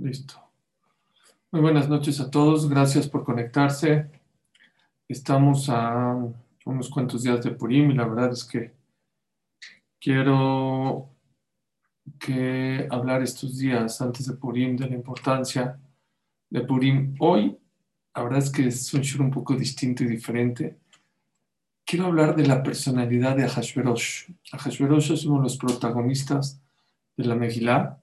Listo. Muy buenas noches a todos. Gracias por conectarse. Estamos a unos cuantos días de Purim y la verdad es que quiero que hablar estos días antes de Purim de la importancia de Purim. Hoy, la verdad es que es un show un poco distinto y diferente. Quiero hablar de la personalidad de Ahashverosh. Ahashverosh es uno de los protagonistas de la Megillah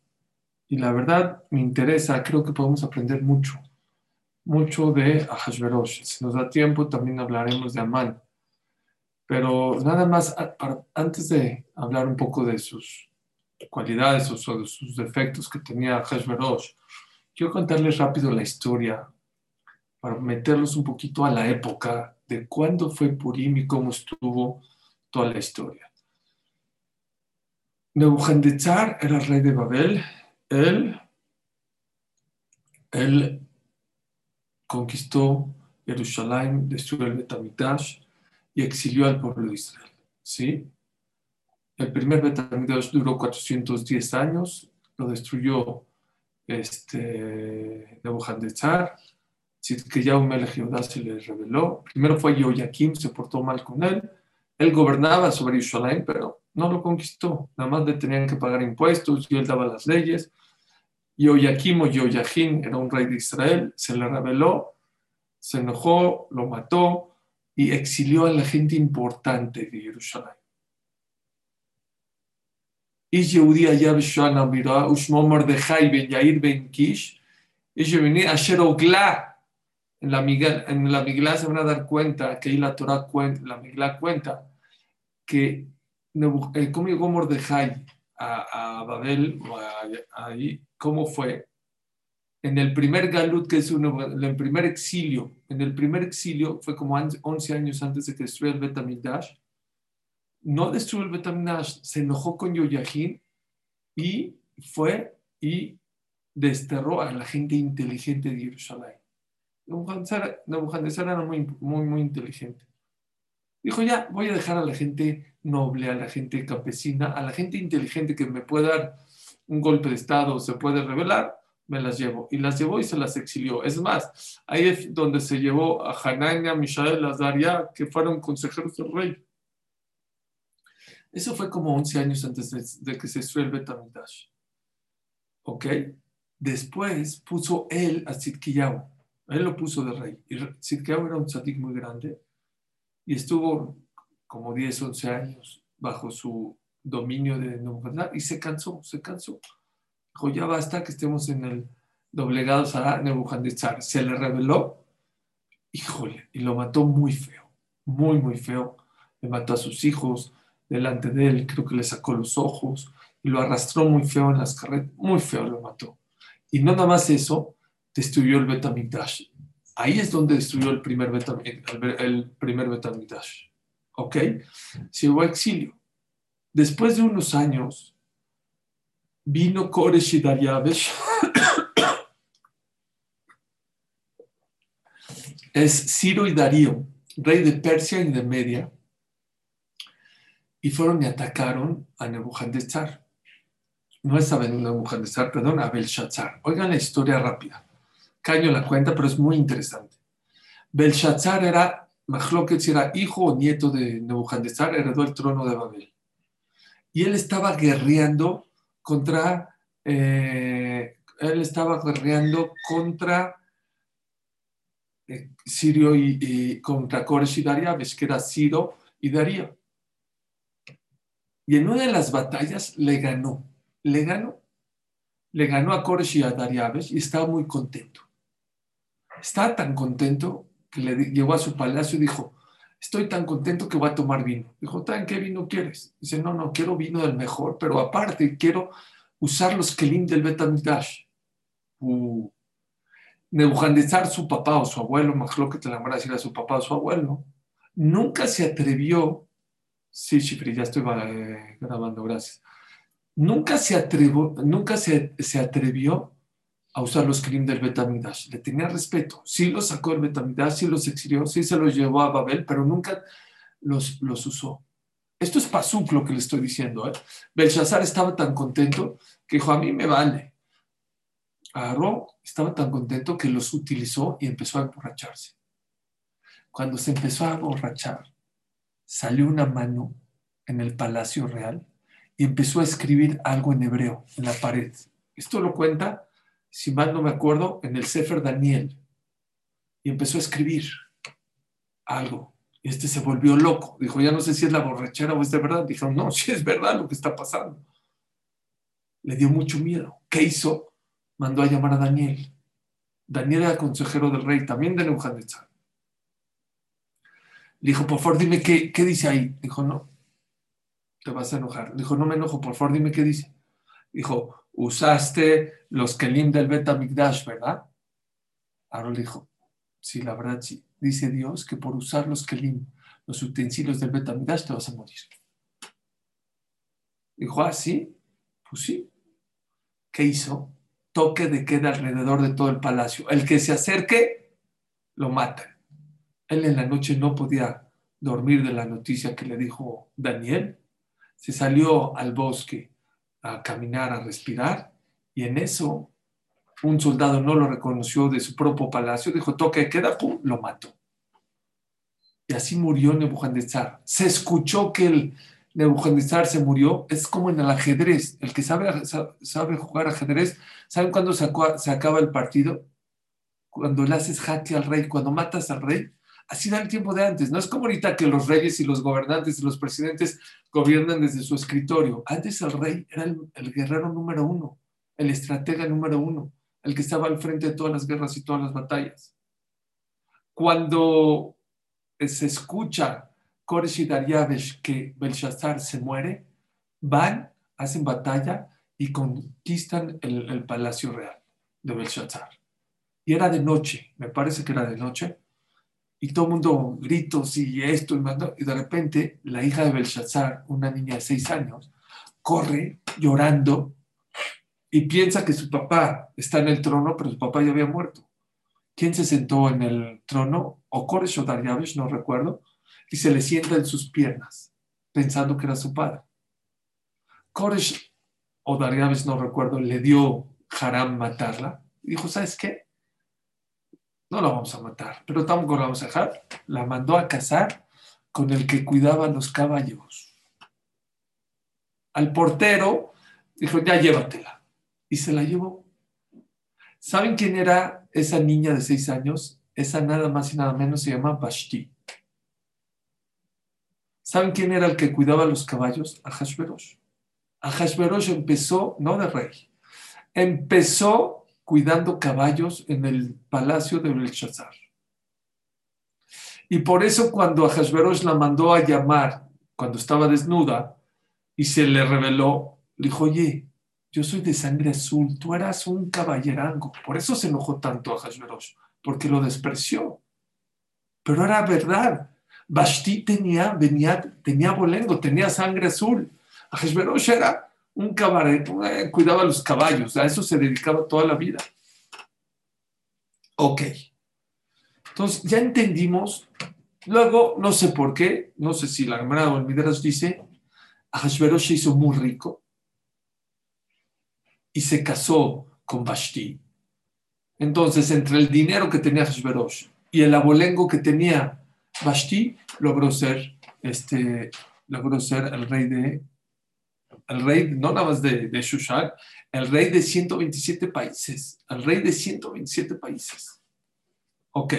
y la verdad me interesa, creo que podemos aprender mucho, mucho de Ahashverosh. Si nos da tiempo, también hablaremos de Amán. Pero nada más, antes de hablar un poco de sus cualidades o de sus defectos que tenía Ahashverosh, quiero contarles rápido la historia para meterlos un poquito a la época de cuándo fue Purim y cómo estuvo toda la historia. Nebuchadnezzar era rey de Babel él, él conquistó Jerusalén, destruyó el Betamigdash y exilió al pueblo de Israel. ¿sí? El primer Betamigdash duró 410 años, lo destruyó este, Nebuchadnezzar, un Melech se le reveló. Primero fue Joaquim, se portó mal con él. Él gobernaba sobre Jerusalén, pero no lo conquistó. Nada más le tenían que pagar impuestos y él daba las leyes. Yoyakim o Yoyajin era un rey de Israel, se le reveló, se enojó, lo mató y exilió a la gente importante de Jerusalén. איש יהודי היה בשואה נמירה, ושמו מרדכי בן יאיר בן קיש, איש ימני אשר en la, en la Migla se van a dar cuenta, que ahí la Torah cuenta, la Migla cuenta, que eh, cómo llegó Mordejai a, a Babel, ahí, cómo fue. En el primer Galut, que es en el primer exilio, en el primer exilio fue como 11 años antes de que destruyera el Betamigdash. No destruyó el Betamigdash, se enojó con Yoyajín y fue y desterró a la gente inteligente de Jerusalén. Nebuchadnezzar era muy, muy, muy inteligente. Dijo, ya, voy a dejar a la gente noble, a la gente campesina, a la gente inteligente que me puede dar un golpe de Estado, se puede revelar, me las llevo. Y las llevó y se las exilió. Es más, ahí es donde se llevó a Hanania, Mishael, Azaria, que fueron consejeros del rey. Eso fue como 11 años antes de, que se destruyera el Betamidash. ¿Ok? Después puso él a Tzidkiyahu. Él lo puso de rey. Y Tzidkiyahu era un tzadik muy grande y estuvo como 10, 11 años bajo su dominio de Nebuchadnezzar y se cansó, se cansó. Dijo, ya basta que estemos en el doblegado a Nebuchadnezzar. Se le reveló, híjole, y lo mató muy feo, muy, muy feo. Le mató a sus hijos delante de él, creo que le sacó los ojos y lo arrastró muy feo en las carretas, muy feo lo mató. Y no nada más eso, destruyó el Betamigdash. Ahí es donde destruyó el primer. El primer. ¿Ok? Se llevó a exilio. Después de unos años, vino Koresh y Dariabesh. es Ciro y Darío, rey de Persia y de Media, y fueron y atacaron a Nebuchadnezzar. No es a Nebuchadnezzar, perdón, a Belshazzar. Oigan la historia rápida. Caño la cuenta, pero es muy interesante. Belshazzar era, Mahloket era hijo o nieto de Nebuchadnezzar, heredó el trono de Babel y él estaba guerreando contra, eh, él estaba guerreando contra eh, Sirio y, contra Koresh y Dariabesh, que era Ciro y Darío. Y en una de las batallas le ganó, le ganó, le ganó a Koresh y a Dariabesh y estaba muy contento. Estaba tan contento que le llegó a su palacio y dijo, estoy tan contento que voy a tomar vino. Dijo, ¿tan qué vino quieres? Dice, no, no, quiero vino del mejor, pero aparte quiero usar los kelim del Betamigdash. Uh. Nebuchadnezzar, su papá o su abuelo, más lo que te la a decir a su papá o su abuelo, nunca se atrevió, sí, Shifri, ya estoy eh, grabando, gracias, nunca se atrevió, nunca se, se atrevió a usar los Krim del Betamidash. Le tenía respeto. Sí los sacó del Betamidash, sí los exilió, sí se los llevó a Babel, pero nunca los, los usó. Esto es pasuk lo que le estoy diciendo. ¿eh? Belshazzar estaba tan contento que dijo, a mí me vale. agarró, estaba tan contento que los utilizó y empezó a emborracharse. Cuando se empezó a emborrachar, salió una mano en el palacio real y empezó a escribir algo en hebreo en la pared. Esto lo cuenta, si mal no me acuerdo, en el Sefer Daniel. Y empezó a escribir algo. Y este se volvió loco. Dijo, ya no sé si es la borrachera o es de verdad. Dijo, no, si es verdad lo que está pasando. Le dio mucho miedo. ¿Qué hizo? Mandó a llamar a Daniel. Daniel era consejero del rey, también de Nebuchadnezzar. Le dijo, por favor, dime qué, qué dice ahí. Dijo, no, te vas a enojar. Dijo, no me enojo, por favor, dime qué dice. Dijo, usaste los kelim del Betamigdash, ¿verdad? Ahora le dijo, sí, la verdad sí. Dice Dios que por usar los kelim, los utensilios del Betamigdash, te vas a morir. Dijo, ah, sí, pues sí. ¿Qué hizo? Toque de queda alrededor de todo el palacio. El que se acerque, lo mata. Él en la noche no podía dormir de la noticia que le dijo Daniel se salió al bosque a caminar, a respirar, y en eso un soldado no lo reconoció de su propio palacio, dijo, toque, queda, lo mató. Y así murió Nebuchadnezzar. Se escuchó que el Nebuchadnezzar se murió, es como en el ajedrez, el que sabe, sabe jugar ajedrez, ¿saben cuándo se acaba el partido? Cuando le haces jaque al rey, cuando matas al rey, Así era el tiempo de antes. No es como ahorita que los reyes y los gobernantes y los presidentes gobiernan desde su escritorio. Antes el rey era el, guerrero número uno, el estratega número uno, el que estaba al frente de todas las guerras y todas las batallas. Cuando se escucha Koresh y Dariabesh que Belshazzar se muere, van, hacen batalla y conquistan el palacio real de Belshazzar. Y era de noche, me parece que era de noche y todo el mundo gritos y esto y de repente la hija de Belshazzar, una niña de seis años, corre llorando y piensa que su papá está en el trono, pero su papá ya había muerto. ¿Quién se sentó en el trono? O Koresh o Dariabesh, no recuerdo, y se le sienta en sus piernas, pensando que era su padre. Koresh o Dariabesh, no recuerdo, le dio Haram matarla. Dijo, ¿sabes qué? No la vamos a matar, pero tampoco la vamos a dejar. La mandó a casar con el que cuidaba los caballos. Al portero dijo, ya llévatela. Y se la llevó. ¿Saben quién era esa niña de seis años? Esa nada más y nada menos se llama Bashti. ¿Saben quién era el que cuidaba los caballos? Ahashverosh. Ahashverosh empezó, no de rey, empezó cuidando caballos en el palacio de Belshazzar. Y por eso cuando Ahasverosh la mandó a llamar, cuando estaba desnuda, y se le reveló, le dijo, oye, yo soy de sangre azul, tú eras un caballerango. Por eso se enojó tanto a porque lo despreció. Pero era verdad. Basti tenía, venía, tenía bolengo, tenía sangre azul. Ahasverosh era un cabaret, eh, cuidaba los caballos, a eso se dedicaba toda la vida. Ok. Entonces, ya entendimos. Luego, no sé por qué, no sé si la Gemara o el Midrash dice, Ahashverosh se hizo muy rico y se casó con Vashti. Entonces, entre el dinero que tenía Ahashverosh y el abolengo que tenía Vashti, logró ser, este, logró ser el rey de el rey no nada más de, de Shushan, el rey de 127 países, el rey de 127 países. Ok.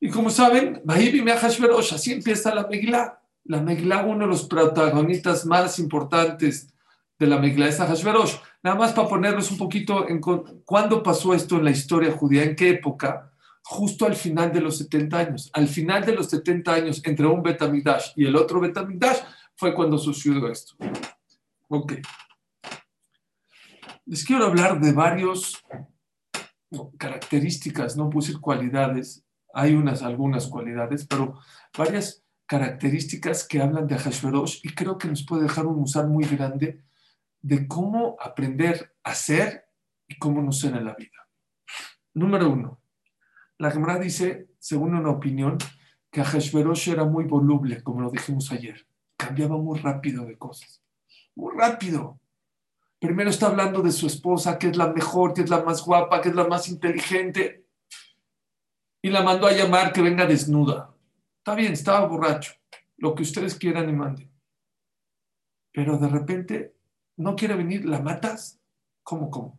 Y como saben, así empieza la Megilá. La Megilá, uno de los protagonistas más importantes de la Megilá es Hashverosh. Nada más para ponernos un poquito en cuándo pasó esto en la historia judía, en qué época, justo al final de los 70 años. Al final de los 70 años, entre un Betamigdash y el otro Betamigdash, fue cuando sucedió esto. Ok. Les quiero hablar de varios características, no puse cualidades, hay unas, algunas cualidades, pero varias características que hablan de Hashverosh y creo que nos puede dejar un usar muy grande de cómo aprender a ser y cómo no ser en la vida. Número uno, la Gemara dice, según una opinión, que Hashverosh era muy voluble, como lo dijimos ayer cambiaba muy rápido de cosas. Muy rápido. Primero está hablando de su esposa, que es la mejor, que es la más guapa, que es la más inteligente. Y la mandó a llamar que venga desnuda. Está bien, estaba borracho. Lo que ustedes quieran y manden. Pero de repente no quiere venir, ¿la matas? ¿Cómo, cómo?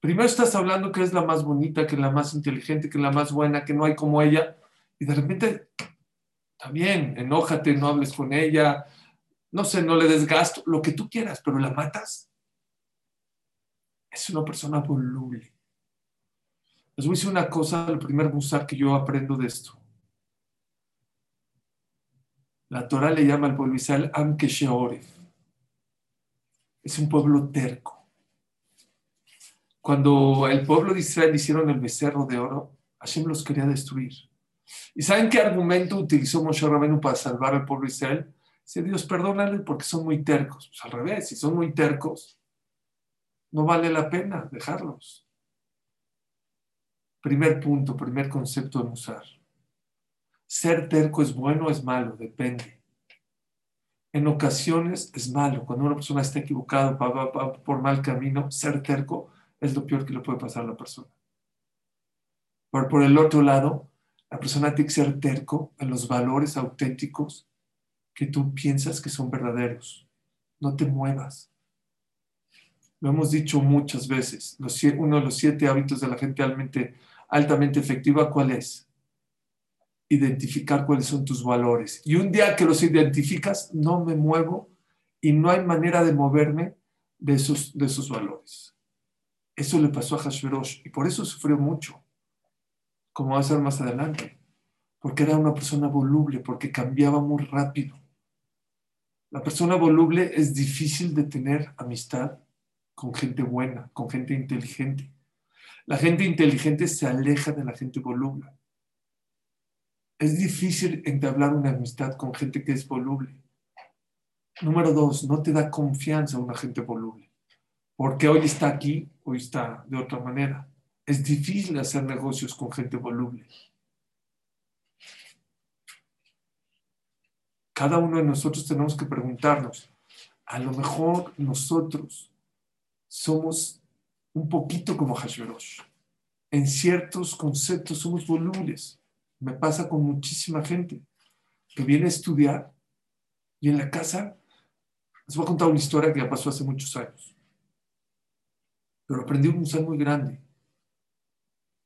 Primero estás hablando que es la más bonita, que es la más inteligente, que es la más buena, que no hay como ella. Y de repente, también, enójate, no hables con ella, no sé, no le des gasto, lo que tú quieras, pero la matas es una persona voluble. Les voy a decir una cosa, el primer musar que yo aprendo de esto. La Torah le llama al pueblo Israel Amke Es un pueblo terco. Cuando el pueblo de Israel hicieron el becerro de oro, Hashem los quería destruir. ¿Y saben qué argumento utilizó Moshe Rabenu para salvar al pueblo Israel? Dice Dios, perdónale porque son muy tercos. Pues al revés, si son muy tercos, no vale la pena dejarlos. Primer punto, primer concepto de usar. Ser terco es bueno o es malo, depende. En ocasiones es malo. Cuando una persona está equivocada por mal camino, ser terco es lo peor que le puede pasar a la persona. Pero por el otro lado, la persona tiene que ser terco en los valores auténticos que tú piensas que son verdaderos. No te muevas. Lo hemos dicho muchas veces. uno de los siete hábitos de la gente altamente, efectiva, ¿cuál es? Identificar cuáles son tus valores. Y un día que los identificas, no me muevo y no hay manera de moverme de esos, de esos valores. Eso le pasó a Hashverosh y por eso sufrió mucho, como va a ser más adelante, porque era una persona voluble, porque cambiaba muy rápido. La persona voluble es difícil de tener amistad con gente buena, con gente inteligente. La gente inteligente se aleja de la gente voluble. Es difícil entablar una amistad con gente que es voluble. Número dos, no te da confianza una gente voluble. Porque hoy está aquí, hoy está de otra manera. Es difícil hacer negocios con gente voluble. Cada uno de nosotros tenemos que preguntarnos, a lo mejor nosotros somos un poquito como Hashverosh. En ciertos conceptos somos volubles. Me pasa con muchísima gente que viene a estudiar y en la casa, les voy a contar una historia que ya pasó hace muchos años. Pero aprendí un museo muy grande.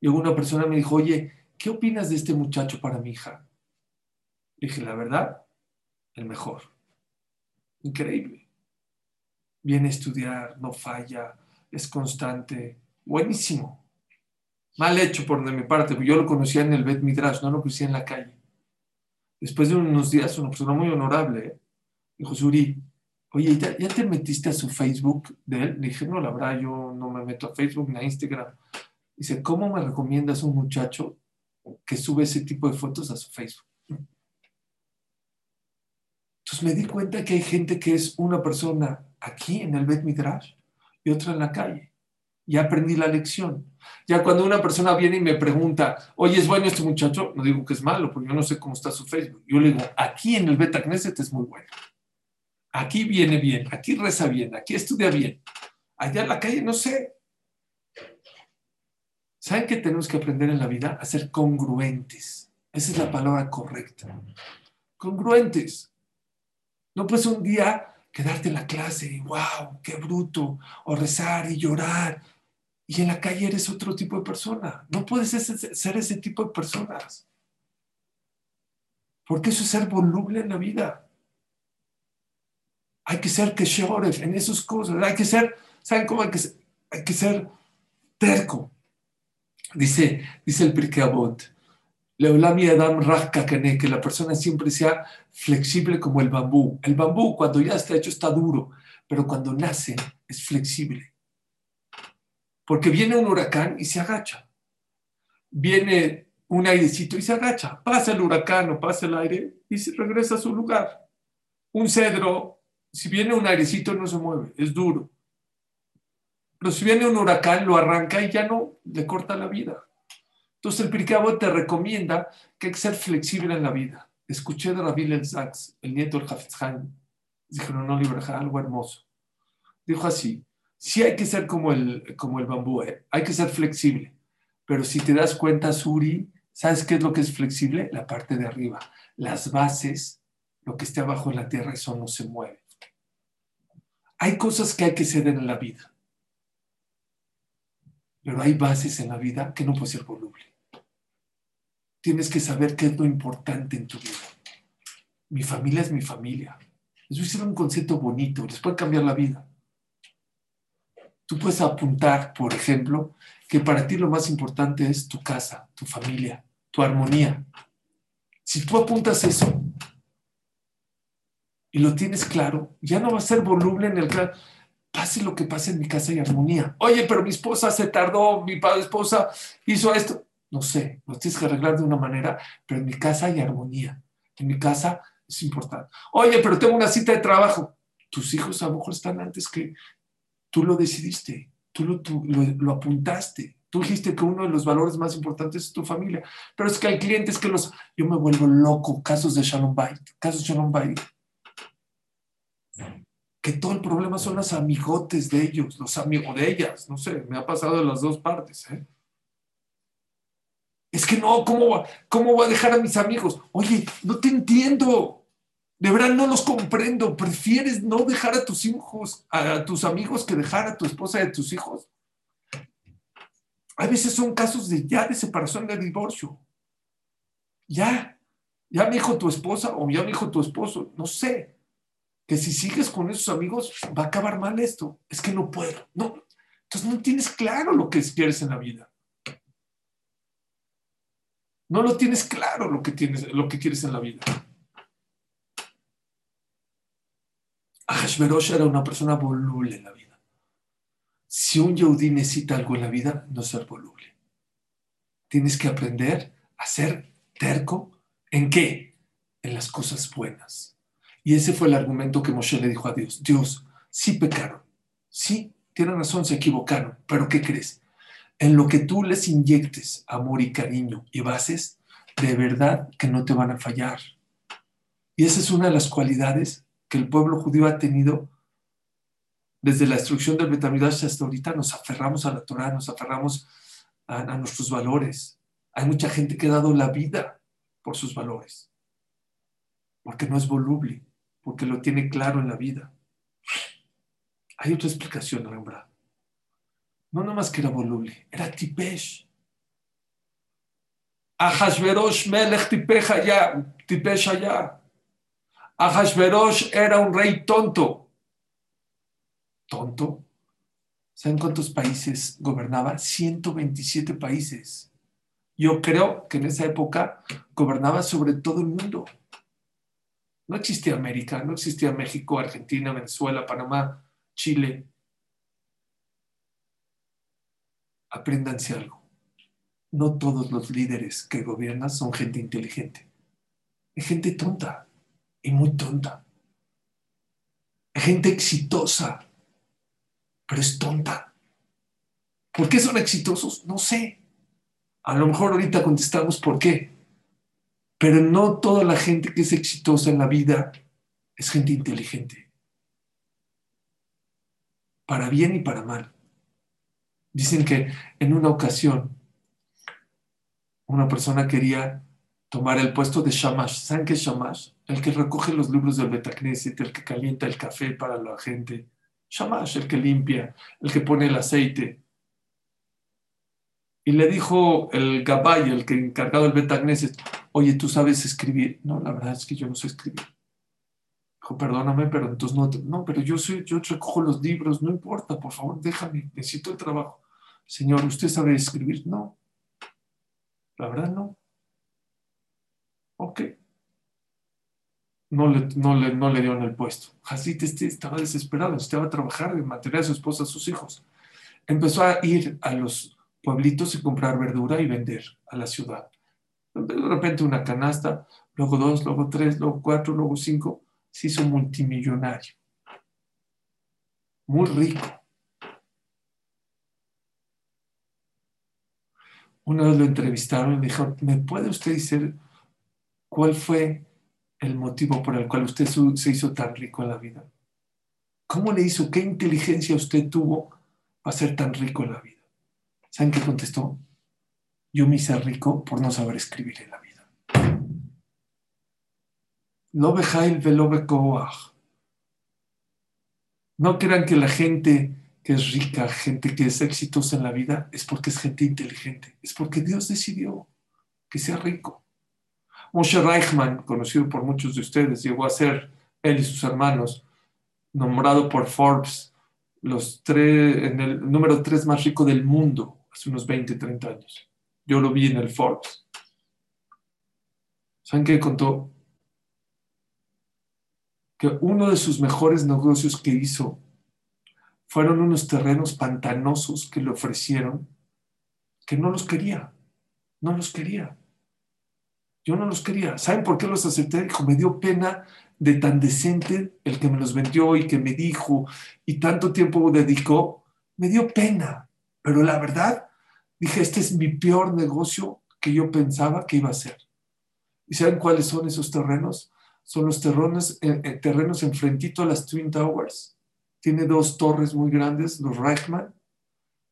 Y una persona me dijo, oye, ¿qué opinas de este muchacho para mi hija? dije, la verdad, el mejor. Increíble viene a estudiar, no falla, es constante, buenísimo. Mal hecho por de mi parte, yo lo conocía en el Bet Midrash, no lo conocía en la calle. Después de unos días, una persona muy honorable, dijo, Suri, oye, ¿ya, te metiste a su Facebook de él? Le dije, no, la verdad, yo no me meto a Facebook ni a Instagram. Dice, ¿cómo me recomiendas un muchacho que sube ese tipo de fotos a su Facebook? Entonces me di cuenta que hay gente que es una persona aquí en el Bet Midrash y otra en la calle. Ya aprendí la lección. Ya cuando una persona viene y me pregunta, oye, ¿es bueno este muchacho? No digo que es malo, porque yo no sé cómo está su Facebook. Yo le digo, aquí en el Bet Knesset es muy bueno. Aquí viene bien, aquí reza bien, aquí estudia bien. Allá en la calle no sé. ¿Saben qué tenemos que aprender en la vida? A ser congruentes. Esa es la palabra correcta. Congruentes. No pues un día quedarte en la clase y wow, qué bruto, o rezar y llorar. Y en la calle eres otro tipo de persona. No puedes ser ese tipo de personas. Porque eso es ser voluble en la vida. Hay que ser que en esas cosas. Hay que ser, ¿saben cómo hay que ser? Terco. Dice, dice el Pirkei Adam que la persona siempre sea flexible como el bambú. El bambú cuando ya está hecho está duro, pero cuando nace es flexible. Porque viene un huracán y se agacha. Viene un airecito y se agacha. Pasa el huracán o pasa el aire y se regresa a su lugar. Un cedro, si viene un airecito no se mueve, es duro. Pero si viene un huracán lo arranca y ya no le corta la vida. Entonces el Pirkei te recomienda que hay que ser flexible en la vida. Escuché de Rabbi El Sachs, el nieto del Hafez Dijo, no, no, algo hermoso. Dijo así, Sí hay que ser como el, como el bambú, ¿eh? hay que ser flexible. Pero si te das cuenta, Suri, ¿sabes qué es lo que es flexible? La parte de arriba. Las bases, lo que esté abajo en la tierra, eso no se mueve. Hay cosas que hay que ceder en la vida. Pero hay bases en la vida que no puede ser voluble. Tienes que saber qué es lo importante en tu vida. Mi familia es mi familia. Eso es un concepto bonito, les puede cambiar la vida. Tú puedes apuntar, por ejemplo, que para ti lo más importante es tu casa, tu familia, tu armonía. Si tú apuntas eso y lo tienes claro, ya no va a ser voluble en el. Pase lo que pase en mi casa y armonía. Oye, pero mi esposa se tardó, mi esposa hizo esto. No sé, lo tienes que arreglar de una manera, pero en mi casa hay armonía. En mi casa es importante. Oye, pero tengo una cita de trabajo. Tus hijos a lo mejor están antes que tú lo decidiste, tú lo, lo, apuntaste. Tú dijiste que uno de los valores más importantes es tu familia. Pero es que hay clientes que los... Yo me vuelvo loco, casos de Shalom Bait, casos de Shalom Bait. Que todo el problema son los amigotes de ellos, los amigos de ellas. No sé, me ha pasado de las dos partes. ¿eh? Es que no, ¿cómo, ¿cómo voy a dejar a mis amigos? Oye, no te entiendo. De verdad no los comprendo. ¿Prefieres no dejar a tus hijos, a tus amigos, que dejar a tu esposa y a tus hijos? A veces son casos de ya de separación, de divorcio. Ya, ya me dijo tu esposa o ya me dijo tu esposo, no sé, que si sigues con esos amigos va a acabar mal esto. Es que no puedo. No, entonces no tienes claro lo que quieres en la vida. No lo tienes claro lo que, tienes, lo que quieres en la vida. Ahashverosh era una persona voluble en la vida. Si un Yehudi necesita algo en la vida, no ser voluble. Tienes que aprender a ser terco. ¿En qué? En las cosas buenas. Y ese fue el argumento que Moshe le dijo a Dios. Dios, sí pecaron. Sí, tienen razón, se equivocaron. Pero ¿qué crees? En lo que tú les inyectes amor y cariño y bases, de verdad que no te van a fallar. Y esa es una de las cualidades que el pueblo judío ha tenido desde la destrucción del Betamidash hasta ahorita. Nos aferramos a la Torah, nos aferramos a, a nuestros valores. Hay mucha gente que ha dado la vida por sus valores, porque no es voluble, porque lo tiene claro en la vida. Hay otra explicación, Rembrandt. No nomás que era voluble, era tipesh. Ahashverosh melech tipesh allá, tipesh allá. Ahashverosh era un rey tonto. ¿Tonto? ¿Saben cuántos países gobernaba? 127 países. Yo creo que en esa época gobernaba sobre todo el mundo. No existía América, no existía México, Argentina, Venezuela, Panamá, Chile. Apréndanse algo. No todos los líderes que gobiernan son gente inteligente. Hay gente tonta y muy tonta. Hay gente exitosa, pero es tonta. ¿Por qué son exitosos? No sé. A lo mejor ahorita contestamos por qué. Pero no toda la gente que es exitosa en la vida es gente inteligente. Para bien y para mal. Dicen que en una ocasión una persona quería tomar el puesto de Shamash. ¿Saben qué es Shamash? El que recoge los libros del Betacneset, el que calienta el café para la gente. Shamash, el que limpia, el que pone el aceite. Y le dijo el Gabay, el que encargado del Betacneset, oye, ¿tú sabes escribir? No, la verdad es que yo no sé escribir. Dijo, perdóname, pero entonces no, no, pero yo, soy, yo recojo los libros, no importa, por favor, déjame, necesito el trabajo. Señor, ¿usted sabe escribir? No. La verdad no. Ok. No le, no le, dieron el puesto. Hasid este estaba desesperado, necesitaba trabajar y mantener a su esposa, a sus hijos. Empezó a ir a los pueblitos y comprar verdura y vender a la ciudad. De repente una canasta, luego dos, luego tres, luego cuatro, luego cinco. Se hizo multimillonario. Muy rico. Una vez lo entrevistaron y dijo, ¿me puede usted decir cuál fue el motivo por el cual usted se hizo tan rico en la vida? ¿Cómo le hizo? ¿Qué inteligencia usted tuvo a ser tan rico en la vida. ¿Saben qué contestó? Yo me hice rico por no saber escribir en la vida. No crean que la gente que es rica, gente que es exitosa en la vida, es porque es gente inteligente, es porque Dios decidió que sea rico. Moshe Reichman, conocido por muchos de ustedes, llegó a ser, él y sus hermanos, nombrado por Forbes los tres, en el número tres más rico del mundo hace unos 20, 30 años. Yo lo vi en el Forbes. ¿Saben qué contó? Que uno de sus mejores negocios que hizo fueron unos terrenos pantanosos que le ofrecieron, que no los quería, no los quería. Yo no los quería. ¿Saben por qué los acepté? Dijo, me dio pena de tan decente el que me los vendió y que me dijo y tanto tiempo dedicó. Me dio pena. Pero la verdad, dije, este es mi peor negocio que yo pensaba que iba a ser. ¿Y saben cuáles son esos terrenos? Son los terrenos, eh, eh, terrenos enfrentito a las Twin Towers tiene dos torres muy grandes, los Reichman,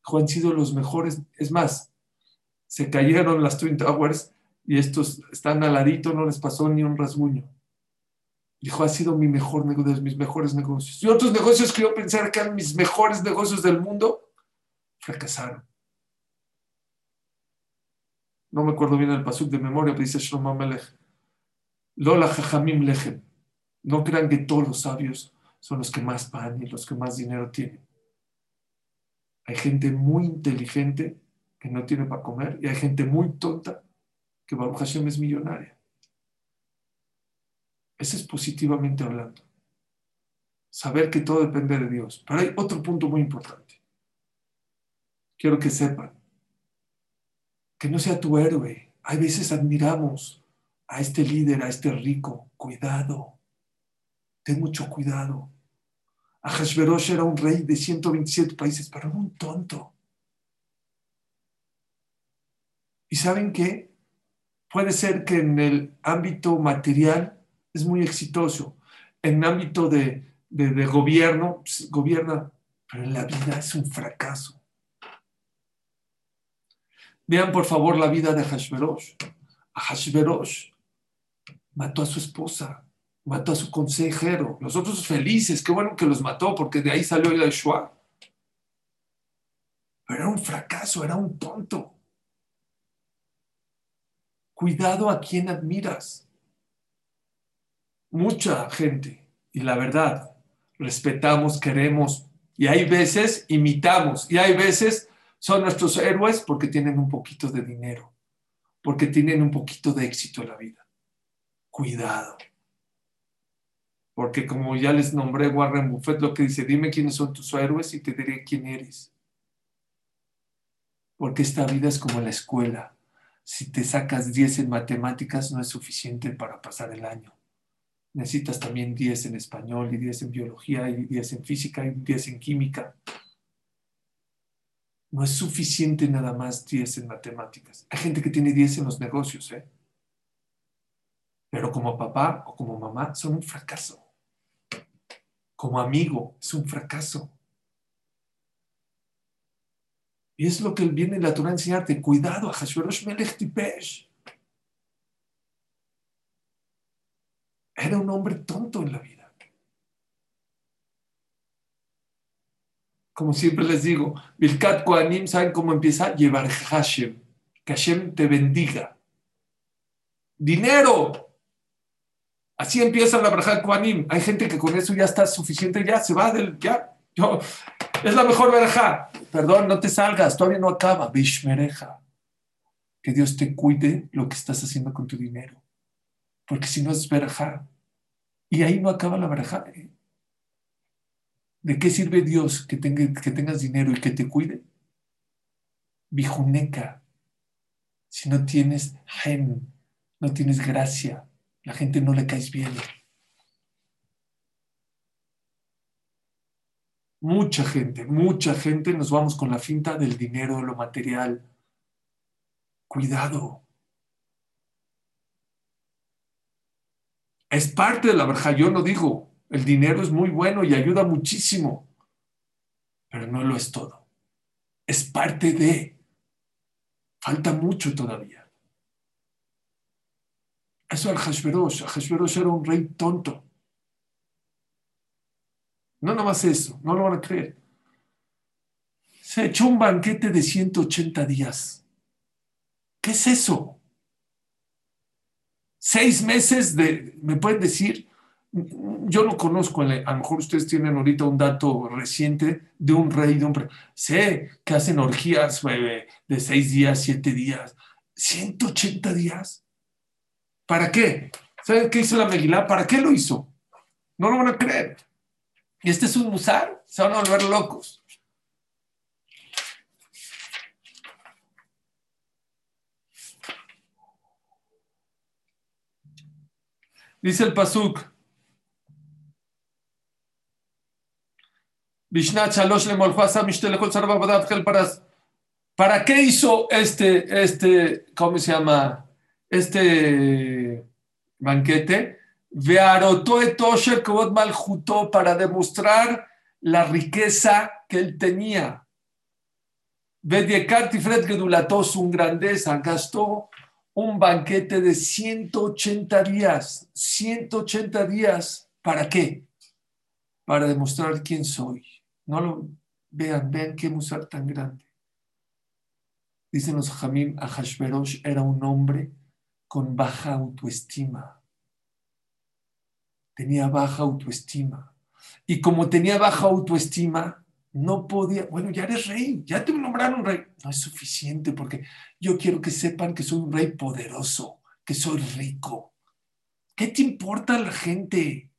han sido los mejores, es más, se cayeron las Twin Towers y estos están al ladito, no les pasó ni un rasguño. Dijo, ha sido mi mejor negocio, mis mejores negocios. Y otros negocios que yo pensaba que eran mis mejores negocios del mundo, fracasaron. No me acuerdo bien el pasuk de memoria, pero dice Shlomo Melech. Lola Jajamim Lechem. No crean que todos los sabios son los que más pan y los que más dinero tienen. Hay gente muy inteligente que no tiene para comer y hay gente muy tonta que Baruch Hashem es millonaria. Ese es positivamente hablando. Saber que todo depende de Dios. Pero hay otro punto muy importante. Quiero que sepan que no sea tu héroe. Hay veces admiramos a este líder, a este rico. Cuidado. Ten mucho cuidado. Ahashverosh era un rey de 127 países, pero un tonto. ¿Y saben qué? Puede ser que en el ámbito material es muy exitoso, en el ámbito de, gobierno, pues, gobierna, pero en la vida es un fracaso. Vean por favor la vida de Ahashverosh. Ahashverosh mató a su esposa, mató a su consejero. Los otros felices, qué bueno que los mató, porque de ahí salió el Yeshua. Pero era un fracaso, era un tonto. Cuidado a quien admiras. Mucha gente, y la verdad, respetamos, queremos, y hay veces imitamos, y hay veces son nuestros héroes porque tienen un poquito de dinero, porque tienen un poquito de éxito en la vida. Cuidado porque como ya les nombré Warren Buffett, lo que dice, dime quiénes son tus héroes y te diré quién eres. Porque esta vida es como la escuela. Si te sacas 10 en matemáticas no es suficiente para pasar el año. Necesitas también 10 en español y 10 en biología y 10 en física y 10 en química. No es suficiente nada más 10 en matemáticas. Hay gente que tiene 10 en los negocios, ¿eh? Pero como papá o como mamá son un fracaso como amigo, es un fracaso. Y es lo que viene la Torah a enseñarte. Cuidado, a Hashverosh Melech Tipesh. Era un hombre tonto en la vida. Como siempre les digo, Birkat Koanim, ¿saben cómo empieza? Llevar Hashem. Que Hashem te bendiga. Dinero. Así empieza la Braja Kuanim. Hay gente que con eso ya está suficiente, ya se va del. Ya, yo, es la mejor Braja. Perdón, no te salgas, todavía no acaba. Bishmereja. Que Dios te cuide lo que estás haciendo con tu dinero. Porque si no es Braja. Y ahí no acaba la. ¿eh? ¿De qué sirve Dios que, que tengas dinero y que te cuide? Bijuneca. Si no tienes gen, no tienes gracia la gente no le caes bien. Mucha gente, mucha gente nos vamos con la finta del dinero, de lo material. Cuidado. Es parte de la verja, yo no digo, el dinero es muy bueno y ayuda muchísimo, pero no lo es todo. es parte de. Falta mucho todavía. Eso al Hashverosh. Hashverosh era un rey tonto. No nomás eso, no lo van a creer. Se echó un banquete de 180 días. ¿Qué es eso? Seis meses de, ¿me pueden decir? Yo no conozco, a lo mejor ustedes tienen ahorita un dato reciente de un rey, de un rey. Sé que hacen orgías eh, de seis días, siete días, 180 días. ¿Para qué? ¿Saben qué hizo la Megilá? ¿Para qué lo hizo? No lo van a creer. Y este es un musar, se van a volver locos. Dice el Pasuk. ¿Para qué hizo este, este, cómo se llama, este banquete? para demostrar la riqueza que él tenía. Fred Gedulato, su grandeza, gastó un banquete de 180 días. 180 días, ¿para qué? Para demostrar quién soy. No lo vean, vean qué musar tan grande. Dicen los Jamim, Ahashverosh era un hombre con baja autoestima. Tenía baja autoestima. Y como tenía baja autoestima, no podía, bueno, ya eres rey, ya te nombraron rey. No es suficiente porque yo quiero que sepan que soy un rey poderoso, que soy rico. ¿Qué te importa la gente?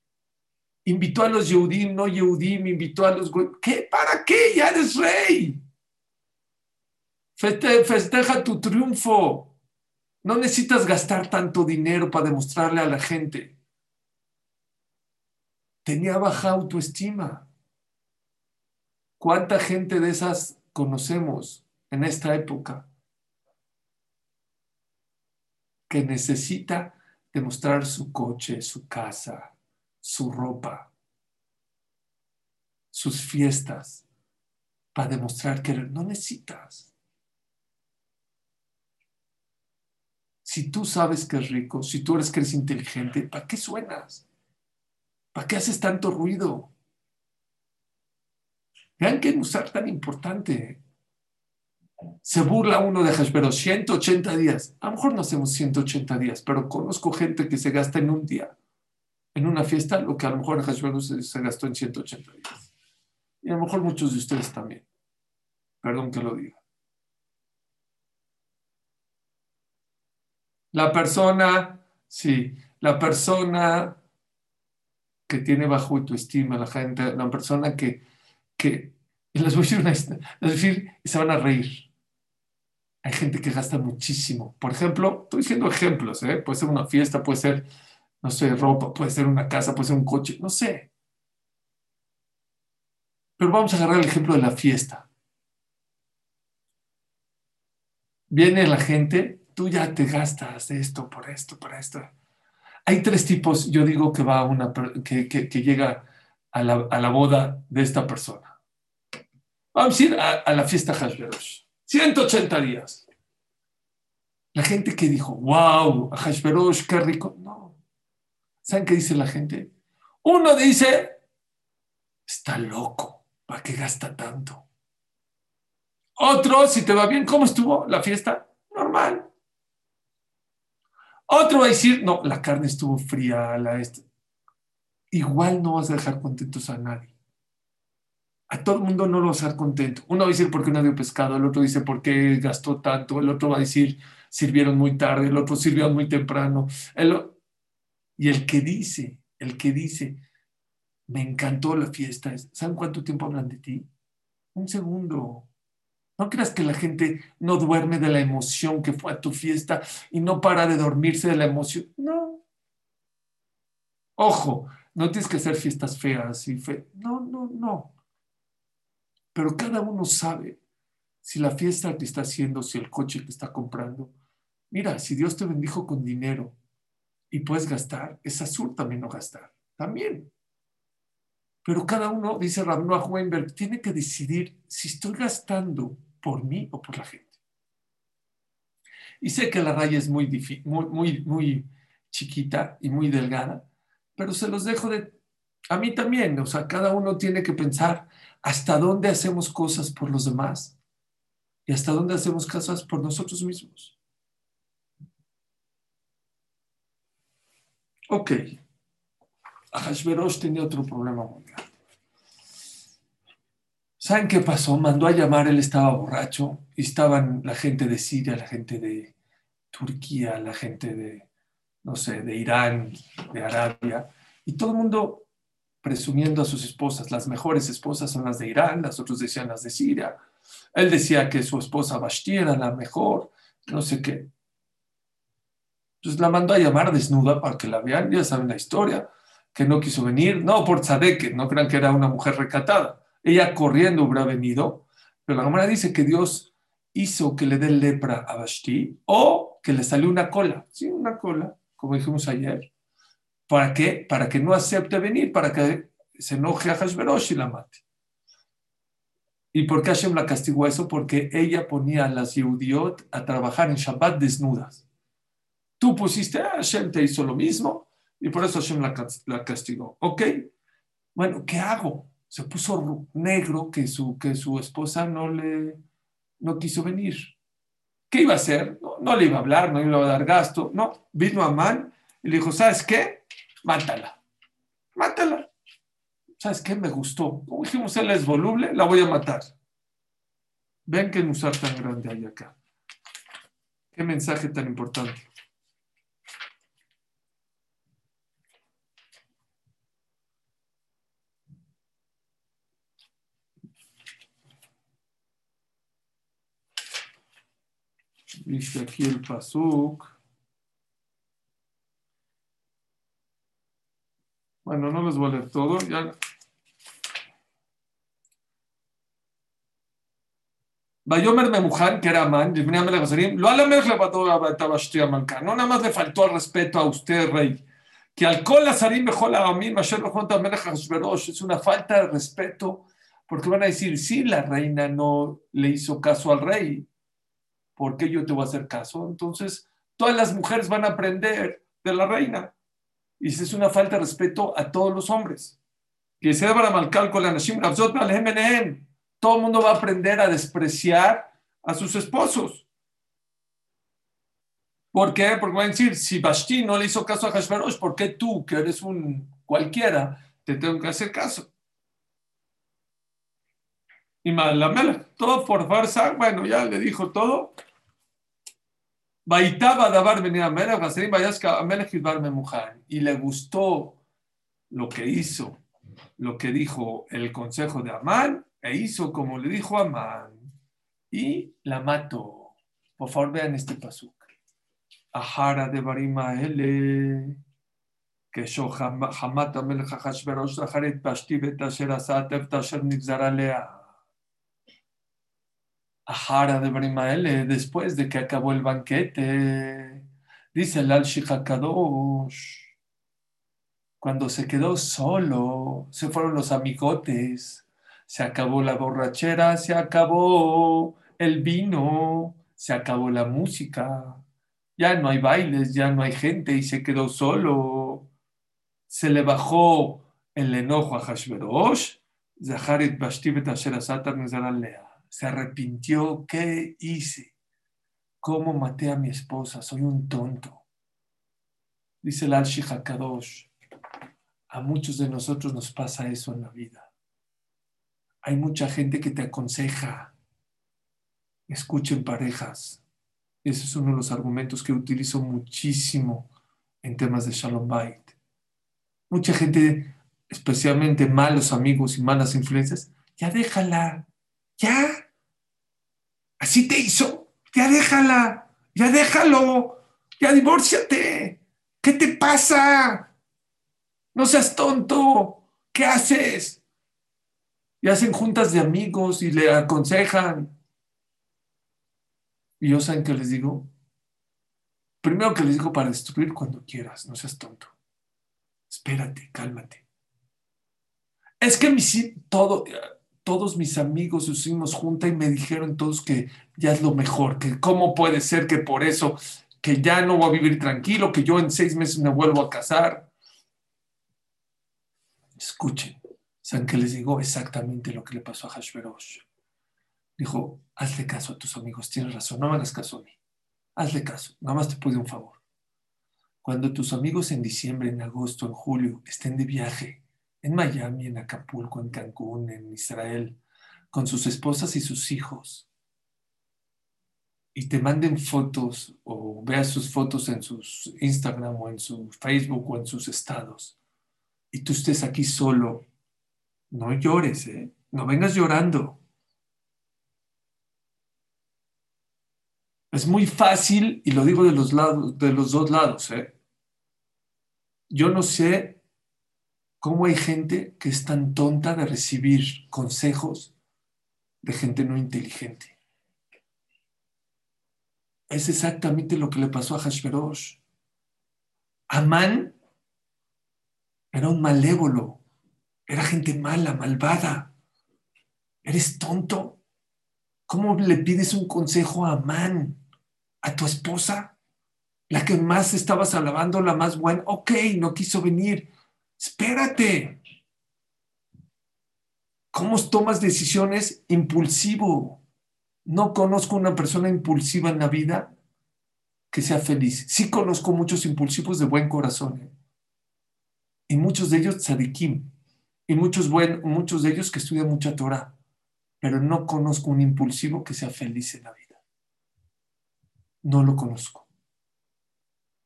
Invitó a los Yehudim, no Yehudim, invitó a los... ¿Qué? ¿Para qué? Ya eres rey. Festeja tu triunfo. No necesitas gastar tanto dinero para demostrarle a la gente. Tenía baja autoestima. ¿Cuánta gente de esas conocemos en esta época que necesita demostrar su coche, su casa, su ropa, sus fiestas, para demostrar que no necesitas? Si tú sabes que es rico, si tú eres que eres inteligente, ¿para qué suenas? ¿Para qué haces tanto ruido? Vean qué usar tan importante. Se burla uno de pero 180 días. A lo mejor no hacemos 180 días, pero conozco gente que se gasta en un día, en una fiesta, lo que a lo mejor Hashverosh se gastó en 180 días. Y a lo mejor muchos de ustedes también. Perdón que lo diga. La persona, sí, la persona que tiene bajo autoestima, la gente, la persona que que, y les voy a decir una, les decir, y se van a reír. Hay gente que gasta muchísimo. Por ejemplo, estoy diciendo ejemplos, ¿eh? puede ser una fiesta, puede ser, no sé, ropa, puede ser una casa, puede ser un coche, no sé. Pero vamos a agarrar el ejemplo de la fiesta. Viene la gente, tú ya te gastas esto, por esto, por esto. Hay tres tipos, yo digo que va una, que, que, llega a la, a la boda de esta persona. Vamos a ir a, la fiesta Hashverosh. 180 días. La gente que dijo, wow, Hashverosh, qué rico. No. ¿Saben qué dice la gente? Uno dice, está loco, ¿para qué gasta tanto? Otro, si te va bien, ¿cómo estuvo la fiesta? Normal. Otro va a decir, no, la carne estuvo fría, la este. Igual no vas a dejar contentos a nadie a todo el mundo no lo va a hacer contento. Uno va a decir por qué no dio pescado, el otro dice por qué gastó tanto, el otro va a decir sirvieron muy tarde, el otro sirvió muy temprano. y el que dice, el que dice, me encantó la fiesta, ¿saben cuánto tiempo hablan de ti? Un segundo. No creas que la gente no duerme de la emoción que fue a tu fiesta y no para de dormirse de la emoción. No. Ojo, no tienes que hacer fiestas feas y fe. No, no, no. Pero cada uno sabe si la fiesta que está haciendo, si el coche que está comprando. Mira, si Dios te bendijo con dinero y puedes gastar, es azul también no gastar. También. Pero cada uno, dice Ramón Weinberg, tiene que decidir si estoy gastando por mí o por la gente. Y sé que la raya es muy, muy, muy, chiquita y muy delgada, pero se los dejo de... A mí también, o sea, cada uno tiene que pensar hasta dónde hacemos cosas por los demás y hasta dónde hacemos cosas por nosotros mismos. Ok. Hashverosh tenía otro problema mundial. ¿Saben qué pasó? Mandó a llamar, él estaba borracho y estaban la gente de Siria, la gente de Turquía, la gente de, no sé, de Irán, de Arabia, y todo el mundo presumiendo a sus esposas. Las mejores esposas son las de Irán, las otras decían las de Siria. Él decía que su esposa Bashti era la mejor, no sé qué. Entonces la mandó a llamar desnuda para que la vean, ya saben la historia, que no quiso venir, no por Tzadek, no crean que era una mujer recatada. Ella corriendo hubiera venido, pero la cámara dice que Dios hizo que le dé lepra a Bashti o que le salió una cola, sí, una cola, como dijimos ayer. ¿Para? Para que no acepte venir, para que se enoje a Hashverosh y la mate. ¿Y por qué Hashem la castigó eso? Porque ella ponía a las Yehudiot a trabajar en Shabbat desnudas. Tú pusiste, ah, Hashem te hizo lo mismo y por eso Hashem la, castigó. ¿Ok? Bueno, ¿qué hago? Se puso negro que su, que su esposa no le no quiso venir. ¿Qué iba a hacer? No, le iba a hablar, no le iba a dar gasto. No, vino a Man y le dijo, ¿sabes qué? Mátala. Mátala. ¿Sabes qué? Me gustó. Como dijimos, él es voluble, la voy a matar. Ven qué musar tan grande hay acá. Qué mensaje tan importante. Dice aquí el Pasuk. Bueno, no les voy a leer todo. Ya. Bayomer Memujan, que era Amán, lo no nada más le faltó al respeto a usted, rey, que al kol azarim mejor a mí, es una falta de respeto, porque van a decir, sí, la reina no le hizo caso al rey, ¿por qué yo te voy a hacer caso? Entonces, todas las mujeres van a aprender de la reina. Y es una falta de respeto a todos los hombres. Que se para malcal con la Todo el mundo va a aprender a despreciar a sus esposos. ¿Por qué? Porque van a decir, si Bashti no le hizo caso a Hashverosh, ¿por qué tú, que eres un cualquiera, te tengo que hacer caso? Y Malamela, todo por farsa, bueno, ya le dijo todo. Baitaba Dabar venía y le gustó lo que hizo, lo que dijo el consejo de Amán, e hizo como le dijo Amán, y la mató. Por favor, vean este pasuk. Ahara de Barima Ele, que yo jamata melech hashverosh zaharet pashti betasher asatev tasher nigzaralea. De Brimaele, después de que acabó el banquete, dice el al Kadosh, cuando se quedó solo, se fueron los amigotes, se acabó la borrachera, se acabó el vino, se acabó la música, ya no hay bailes, ya no hay gente y se quedó solo. Se le bajó el enojo a Hashverosh, Zaharit Bashtivet Asher Asatan Lea se arrepintió, ¿qué hice? ¿Cómo maté a mi esposa? Soy un tonto. Dice el al Hakadosh, a muchos de nosotros nos pasa eso en la vida. Hay mucha gente que te aconseja, escuchen parejas. Ese es uno de los argumentos que utilizo muchísimo en temas de Shalom Bait. Mucha gente, especialmente malos amigos y malas influencias, ya déjala, ya, así te hizo, ya déjala, ya déjalo, ya divórciate. ¿Qué te pasa? No seas tonto, ¿qué haces? Y hacen juntas de amigos y le aconsejan. Y yo saben que les digo, primero que les digo para destruir cuando quieras, no seas tonto. Espérate, cálmate. Es que mi todo, todos mis amigos hicimos junta y me dijeron todos que ya es lo mejor, que cómo puede ser que por eso, que ya no voy a vivir tranquilo, que yo en seis meses me vuelvo a casar. Escuchen, ¿saben qué les digo? Exactamente lo que le pasó a Hashverosh. Dijo, hazle caso a tus amigos, tienes razón, no me hagas caso a mí. Hazle caso, nada más te pido un favor. Cuando tus amigos en diciembre, en agosto, en julio estén de viaje en Miami, en Acapulco, en Cancún, en Israel, con sus esposas y sus hijos, y te manden fotos o veas sus fotos en sus Instagram o en su Facebook o en sus estados, y tú estés aquí solo, no llores, ¿eh? no vengas llorando. Es muy fácil, y lo digo de los, lados, de dos lados, ¿eh? yo no sé ¿Cómo hay gente que es tan tonta de recibir consejos de gente no inteligente? Es exactamente lo que le pasó a Hashverosh. Amán era un malévolo, era gente mala, malvada. ¿Eres tonto? ¿Cómo le pides un consejo a Amán, a tu esposa? La que más estabas alabando, la más buena. Ok, no quiso venir Espérate. ¿Cómo tomas decisiones impulsivo? No conozco una persona impulsiva en la vida que sea feliz. Sí conozco muchos impulsivos de buen corazón. ¿eh? Y muchos de ellos tzadikim. Y muchos, buen, muchos de ellos que estudian mucha Torah. Pero no conozco un impulsivo que sea feliz en la vida. No lo conozco.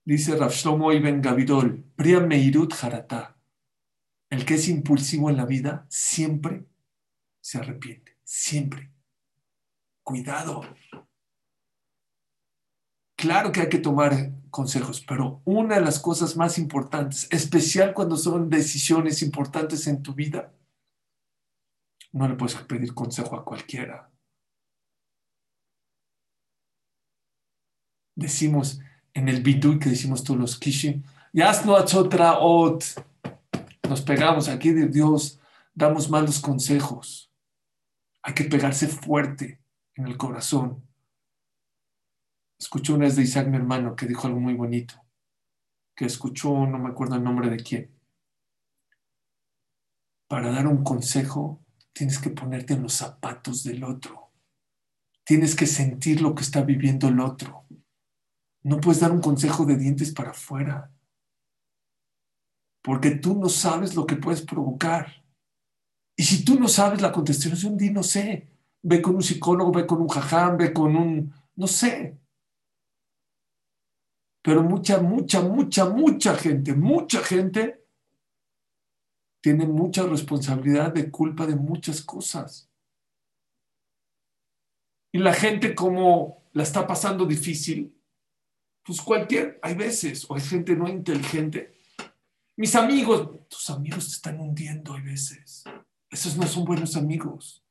Dice Rav Shlomo Ibn Gavidol, Priya Meirut Haratá el que es impulsivo en la vida siempre se arrepiente, siempre. Cuidado. Claro que hay que tomar consejos, pero una de las cosas más importantes, especial cuando son decisiones importantes en tu vida, no le puedes pedir consejo a cualquiera. Decimos en el bidui que decimos todos los kishim, yasno otra ot nos pegamos aquí de Dios, damos malos consejos. Hay que pegarse fuerte en el corazón. Escuché una vez de Isaac, mi hermano, que dijo algo muy bonito, que escuchó, no me acuerdo el nombre de quién. Para dar un consejo, tienes que ponerte en los zapatos del otro. Tienes que sentir lo que está viviendo el otro. No puedes dar un consejo de dientes para afuera porque tú no sabes lo que puedes provocar. Y si tú no sabes la contestación, di no sé. Ve con un psicólogo, ve con un jajam, ve con un, no sé. Pero mucha, mucha, mucha, mucha gente, mucha gente tiene mucha responsabilidad de culpa de muchas cosas. Y la gente como la está pasando difícil, pues cualquier, hay veces, o hay gente no inteligente mis amigos, tus amigos te están hundiendo a veces. Esos no son buenos amigos.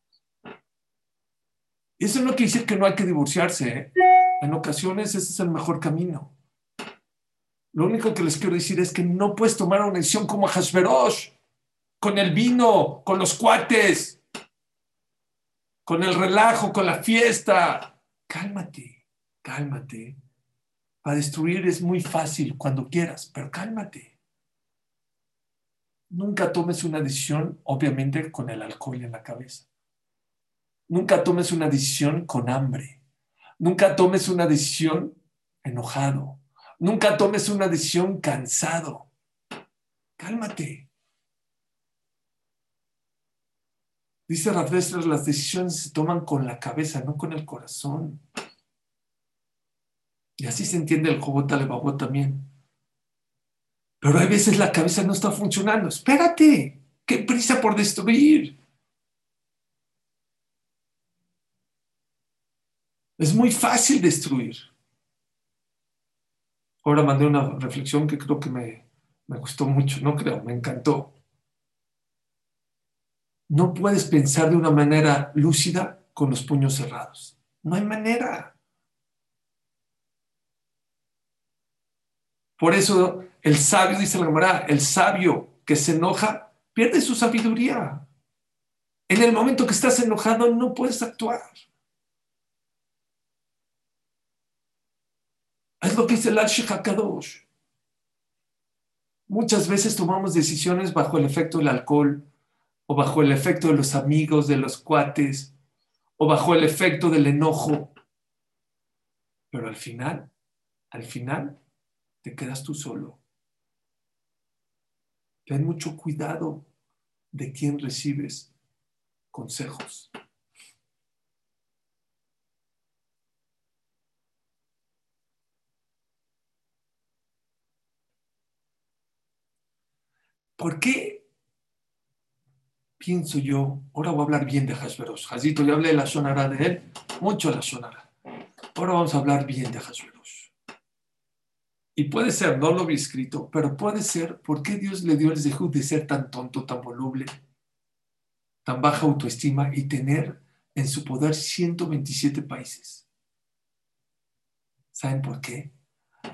Eso no quiere decir que no hay que divorciarse. ¿eh? En ocasiones ese es el mejor camino. Lo único que les quiero decir es que no puedes tomar una decisión como Hashverosh, con el vino, con los cuates, con el relajo, con la fiesta. Cálmate, cálmate. Para destruir es muy fácil cuando quieras, pero cálmate. Nunca tomes una decisión, obviamente, con el alcohol en la cabeza. Nunca tomes una decisión con hambre. Nunca tomes una decisión enojado. Nunca tomes una decisión cansado. Cálmate. Dice Rafestras, las decisiones se toman con la cabeza, no con el corazón. Y así se entiende el Jobot también. Pero a veces la cabeza no está funcionando. Espérate, qué prisa por destruir. Es muy fácil destruir. Ahora mandé una reflexión que creo que me, me gustó mucho, no creo, me encantó. No puedes pensar de una manera lúcida con los puños cerrados. No hay manera. Por eso el sabio, dice la Gemara, el sabio que se enoja pierde su sabiduría. En el momento que estás enojado no puedes actuar. Es lo que dice el al Hakadosh. Muchas veces tomamos decisiones bajo el efecto del alcohol o bajo el efecto de los amigos, de los cuates o bajo el efecto del enojo. Pero al final, al final, te quedas tú solo. Ten mucho cuidado de quién recibes consejos. ¿Por qué pienso yo? Ahora voy a hablar bien de Hashverosh. Hazito, ya hablé de la sonara de él, mucho la sonara. Ahora vamos a hablar bien de Hashverosh. Y puede ser, no lo vi escrito, pero puede ser, ¿por qué Dios le dio el zehut de ser tan tonto, tan voluble, tan baja autoestima y tener en su poder 127 países? ¿Saben por qué?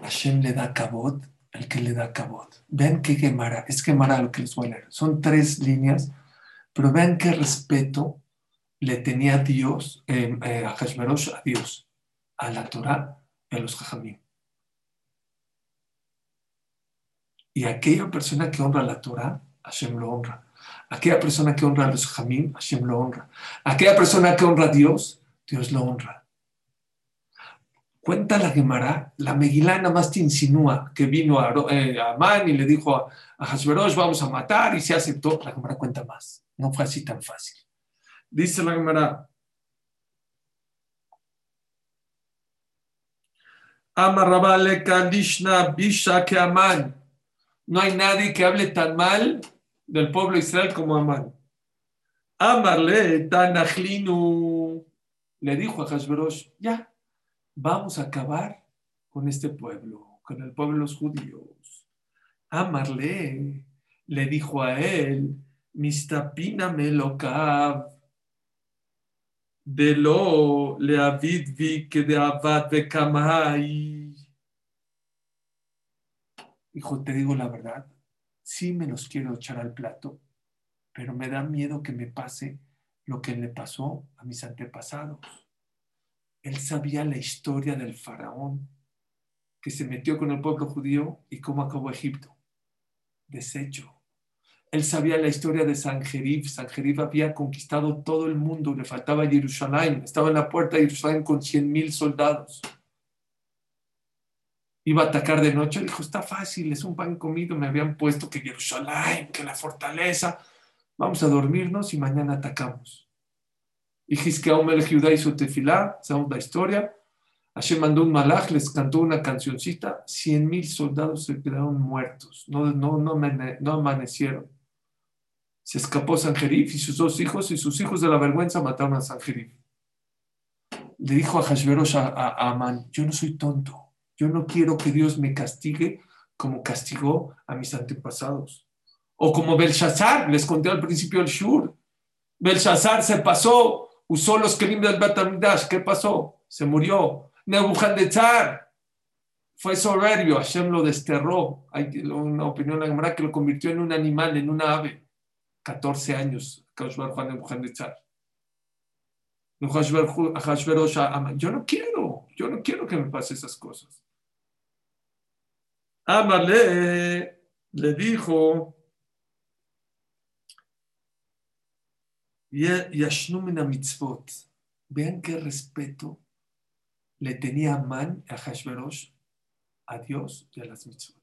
Hashem le da cabot el que le da cabot. Vean qué Gemara, es Gemara lo que les voy a leer. Son tres líneas, pero vean qué respeto le tenía Dios, eh, eh, a Hashmerosh, a Dios, a la Torah y a los Jajamim. Y aquella persona que honra la Torah, Hashem lo honra. Aquella persona que honra a los Jajamim, Hashem lo honra. Aquella persona que honra a Dios, Dios lo honra. Cuenta la Gemara, la Megilá nada más te insinúa que vino a, eh, Amán y le dijo a, a vamos a matar y se aceptó. La Gemara cuenta más. No fue así tan fácil. Dice la Gemara. Amarrabale Kandishna Bisha que Amán. No hay nadie que hable tan mal del pueblo Israel como Amán. Amarle Tanachlinu. Le dijo a Hashverosh, ya, vamos a acabar con este pueblo, con el pueblo de los judíos. Amarle le dijo a él, Mistapina melokav, de lo le avid vi que de abad de kamai. Hijo, te digo la verdad, sí me los quiero echar al plato, pero me da miedo que me pase lo que le pasó a mis antepasados. Él sabía la historia del faraón que se metió con el pueblo judío y cómo acabó Egipto. Deshecho. Él sabía la historia de Sanjerib. Sanjerib había conquistado todo el mundo, le faltaba Jerusalén. Estaba en la puerta de Jerusalén con 100 mil soldados. Iba a atacar de noche. Dijo: Está fácil, es un pan comido. Me habían puesto que Jerusalén, que la fortaleza. Vamos a dormirnos y mañana atacamos. Y Hiskeau Melech Judá hizo tefilá, sabemos la historia. Hashem mandó un malach, les cantó una cancioncita, cien mil soldados se quedaron muertos, no, no, no, amanecieron. Se escapó Sanjerif y sus dos hijos, y sus hijos de la vergüenza mataron a Sanjerif. Le dijo a Hashverosh a, Amán, yo no soy tonto, yo no quiero que Dios me castigue como castigó a mis antepasados. O como Belshazzar, les conté al principio del Shur. Belshazzar se pasó usó los kelim del Batamidash. ¿Qué pasó? Se murió. Nebuchadnezzar fue soberbio, Hashem lo desterró. Hay una opinión la que lo convirtió en un animal, en una ave. 14 años. Yo no quiero, yo no quiero que me pase esas cosas. Amale le dijo, Yashnumina mitzvot. Vean qué respeto le tenía Amán a Hashverosh, a Dios y a las mitzvot.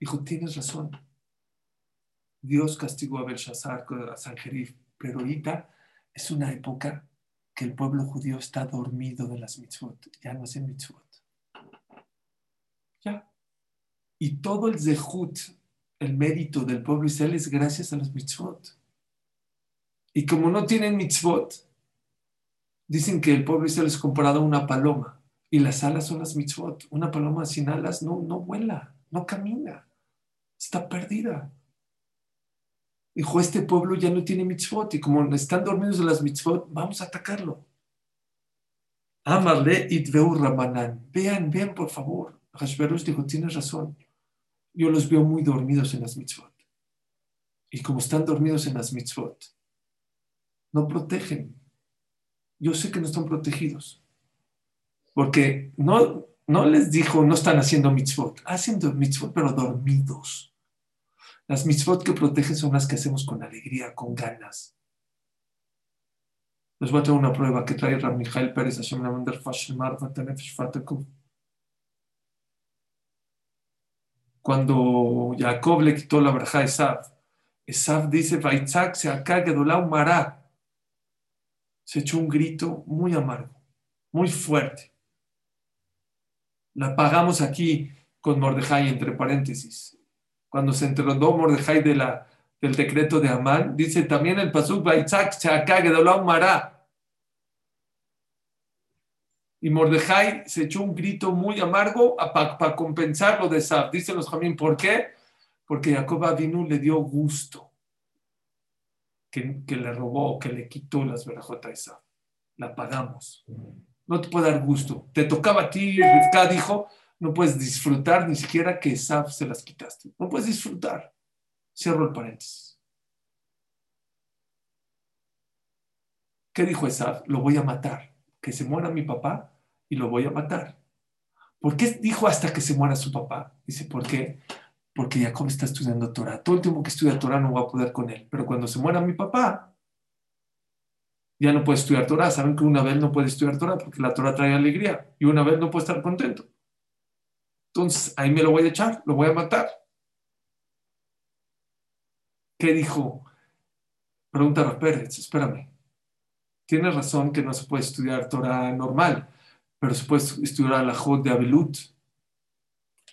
Dijo, tienes razón. Dios castigó a Belshazzar, a Sanjerif, pero ahorita es una época que el pueblo judío está dormido de las mitzvot. Ya no hace mitzvot. Ya. Y todo el zehut, el mérito del pueblo israelí es gracias a las mitzvot. Y como no tienen mitzvot, dicen que el pueblo Israel es comparado a una paloma. Y las alas son las mitzvot. Una paloma sin alas no, no vuela, no camina. Está perdida. Dijo, este pueblo ya no tiene mitzvot. Y como están dormidos de las mitzvot, vamos a atacarlo. Amarle itveu ramanan. Vean, vean por favor. Hashverosh dijo, tienes razón. Yo los veo muy dormidos en las mitzvot. Y como están dormidos en las mitzvot, no protegen. Yo sé que no están protegidos. Porque no, no les dijo, no están haciendo mitzvot. Hacen mitzvot, pero dormidos. Las mitzvot que protegen son las que hacemos con alegría, con ganas. Les voy a traer una prueba que trae Ram Mijael Pérez, Cuando Jacob le quitó la braja a Esav, Esav dice, Vaitzak se acá Mará. Se echó un grito muy amargo, muy fuerte. La pagamos aquí con Mordejai, entre paréntesis. Cuando se enterró Mordejai de la, del decreto de Amán, dice también el Pasuk, Vaitzak se acá Mará. Y Mordejai se echó un grito muy amargo para compensar lo de Sab. Dicen los Jamín, ¿por qué? Porque Jacob Avinu le dio gusto que, le robó, que le quitó las verajotas a Sab. La pagamos. No te puede dar gusto. Te tocaba a ti, Rivka dijo, no puedes disfrutar ni siquiera que Sab se las quitaste. No puedes disfrutar. Cierro el paréntesis. ¿Qué dijo Esaf? Lo voy a matar. Que se muera mi papá y lo voy a matar. ¿Por qué dijo hasta que se muera su papá? Dice, ¿por qué? Porque Jacob está estudiando Torah. Todo el tiempo que estudia Torah no va a poder con él. Pero cuando se muera mi papá, ya no puede estudiar Torah. Saben que una vez no puede estudiar Torah porque la Torah trae alegría y una vez no puede estar contento. Entonces, ahí me lo voy a echar, lo voy a matar. ¿Qué dijo? Pregunta a Pérez, espérame. Tienes razón que no se puede estudiar Torah normal, pero se puede estudiar la Jod de Abelut,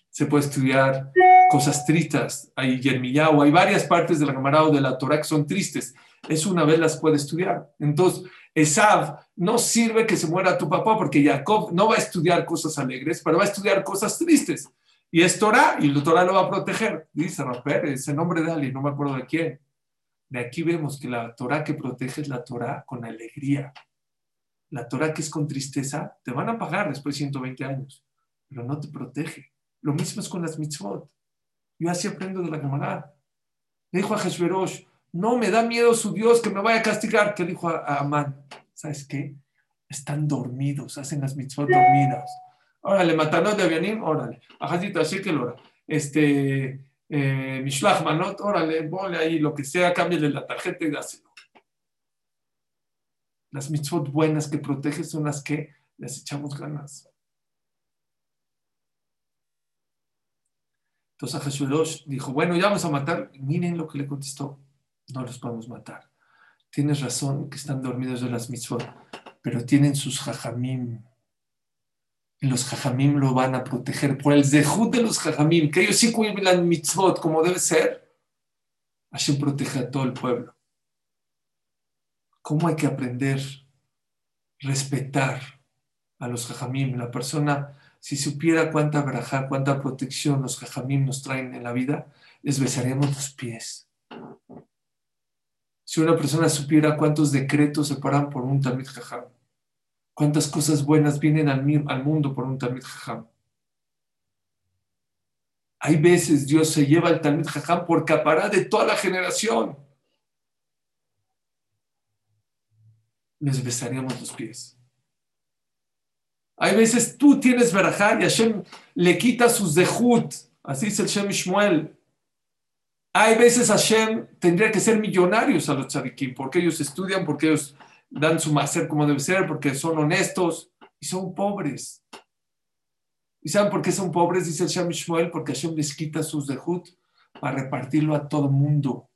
se puede estudiar cosas tristes, hay Yermillao, hay varias partes de la Gemara o de la Torah que son tristes. Es una vez las puede estudiar. Entonces, Esav, no sirve que se muera tu papá porque Jacob no va a estudiar cosas alegres, pero va a estudiar cosas tristes. Y es Torah, y la Torah lo va a proteger. Dice Raper, ese nombre de alguien, no me acuerdo de quién. De aquí vemos que la Torah que protege es la Torah con alegría la Torah que es con tristeza, te van a pagar después de 120 años, pero no te protege. Lo mismo es con las mitzvot. Yo así aprendo de la Gemara. Le dijo a Jesús, no me da miedo su Dios que me vaya a castigar. ¿Qué dijo a, Amán? ¿Sabes qué? Están dormidos, hacen las mitzvot dormidas. Órale, matanos de Avianim, órale. Que lo hora. Este, eh, Mishlach Manot, órale, ponle ahí lo que sea, cámbiale la tarjeta y dáselo. Las mitzvot buenas que protege son las que les echamos ganas. Entonces a Jesús dijo, bueno, ya vamos a matar. Miren lo que le contestó, no los podemos matar. Tienes razón que están dormidos de las mitzvot, pero tienen sus jajamim. Y los jajamim lo van a proteger por el zehut de los jajamim, que ellos sí cumplen mitzvot como debe ser. Hashem protege a todo el pueblo cómo hay que aprender, respetar a los jajamim. La persona, si supiera cuánta verajá, cuánta protección los jajamim nos traen en la vida, les besaríamos los pies. Si una persona supiera cuántos decretos se paran por un tamid jajam, cuántas cosas buenas vienen al, mundo por un tamid jajam. Hay veces Dios se lleva al tamid jajam por capará de toda la generación. Les besaríamos los pies. Hay veces tú tienes verajá y Hashem le quita sus dejut, así dice el Shem Ishmael. Hay veces Hashem tendría que ser millonarios a los tzadikim, porque ellos estudian, porque ellos dan su máster como debe ser, porque son honestos y son pobres. ¿Y saben por qué son pobres? Dice el Shem Ishmael, porque Hashem les quita sus dejut para repartirlo a todo mundo.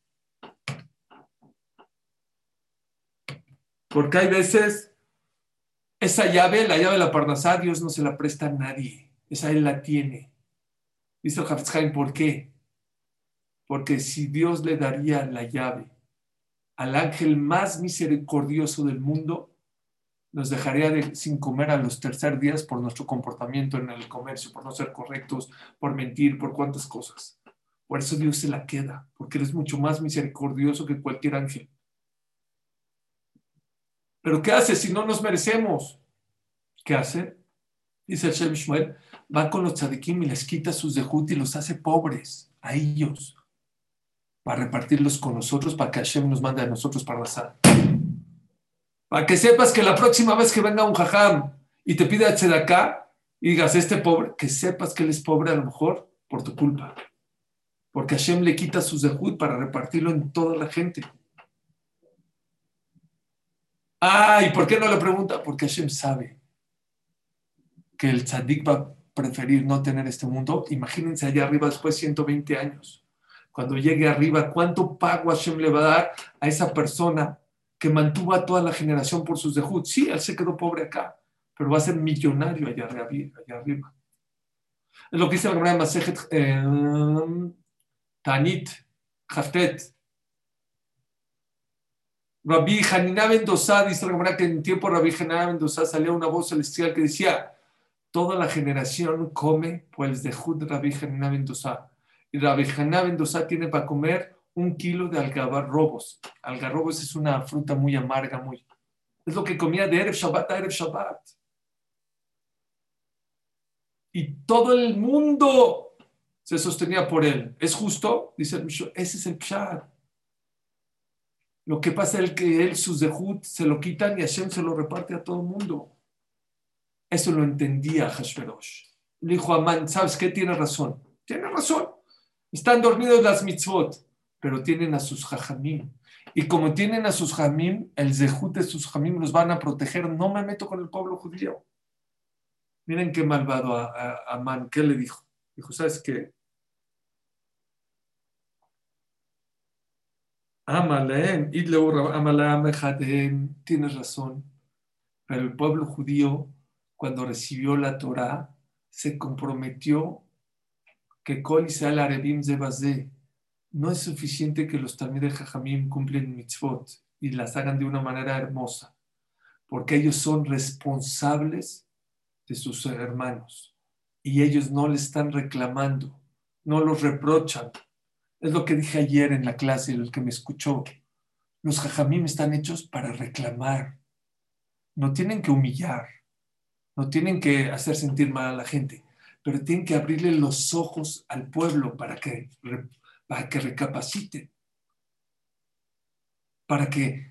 Porque hay veces esa llave, la llave de la Parnasá, Dios no se la presta a nadie. Esa él la tiene. Dice Hafizhaim, ¿por qué? Porque si Dios le daría la llave al ángel más misericordioso del mundo, nos dejaría sin comer a los tercer días por nuestro comportamiento en el comercio, por no ser correctos, por mentir, por cuantas cosas. Por eso Dios se la queda, porque Él es mucho más misericordioso que cualquier ángel. Pero ¿qué hace si no nos merecemos? ¿Qué hace? Dice el Shem Ishmael, va con los tzadikim y les quita sus dejut y los hace pobres a ellos para repartirlos con nosotros, para que Hashem nos mande a nosotros para sal. Para que sepas que la próxima vez que venga un jajam y te pida acá y digas, este pobre, que sepas que él es pobre a lo mejor por tu culpa. Porque Hashem le quita sus zehut para repartirlo en toda la gente. Ah, ¿y por qué no le pregunta? Porque Hashem sabe que el tzadik va a preferir no tener este mundo. Imagínense allá arriba después de 120 años. Cuando llegue arriba, ¿cuánto pago Hashem le va a dar a esa persona que mantuvo a toda la generación por sus dejud? Sí, él se quedó pobre acá, pero va a ser millonario allá, arriba. Es lo que dice la Gemara de Masejet eh, Tanit, Haftet. Rabbi Hanina Mendoza, dice la que en tiempo de Rabbi Hanina Mendoza salía una voz celestial que decía, toda la generación come pues de Jud Rabbi Hanina Mendoza. Y Rabbi Hanina Mendoza tiene para comer un kilo de algarrobos. Algarrobos es una fruta muy amarga, muy... Es lo que comía de Erev Shabbat a Erev Shabbat. Y todo el mundo se sostenía por él. ¿Es justo? Dice el ese es el pshar. Lo que pasa es que él, sus dejud, se lo quitan y Hashem se lo reparte a todo el mundo. Eso lo entendía Hashverosh. Le dijo a Amán, ¿sabes qué? Tiene razón. Tiene razón. Están dormidos las mitzvot, pero tienen a sus jajamim. Y como tienen a sus jamim, el zehut de sus jamim los van a proteger. No me meto con el pueblo judío. Miren qué malvado Amán. ¿Qué le dijo? Dijo, ¿sabes qué? Amaleem, tienes razón. Pero el pueblo judío, cuando recibió la Torah, se comprometió que Kol Israel Arevim Zebazé no es suficiente que los de Jajamim cumplen mitzvot y las hagan de una manera hermosa, porque ellos son responsables de sus hermanos y ellos no le están reclamando, no los reprochan, es lo que dije ayer en la clase, el que me escuchó. Los jajamim están hechos para reclamar. No tienen que humillar. No tienen que hacer sentir mal a la gente. Pero tienen que abrirle los ojos al pueblo para que, para que recapaciten. Para que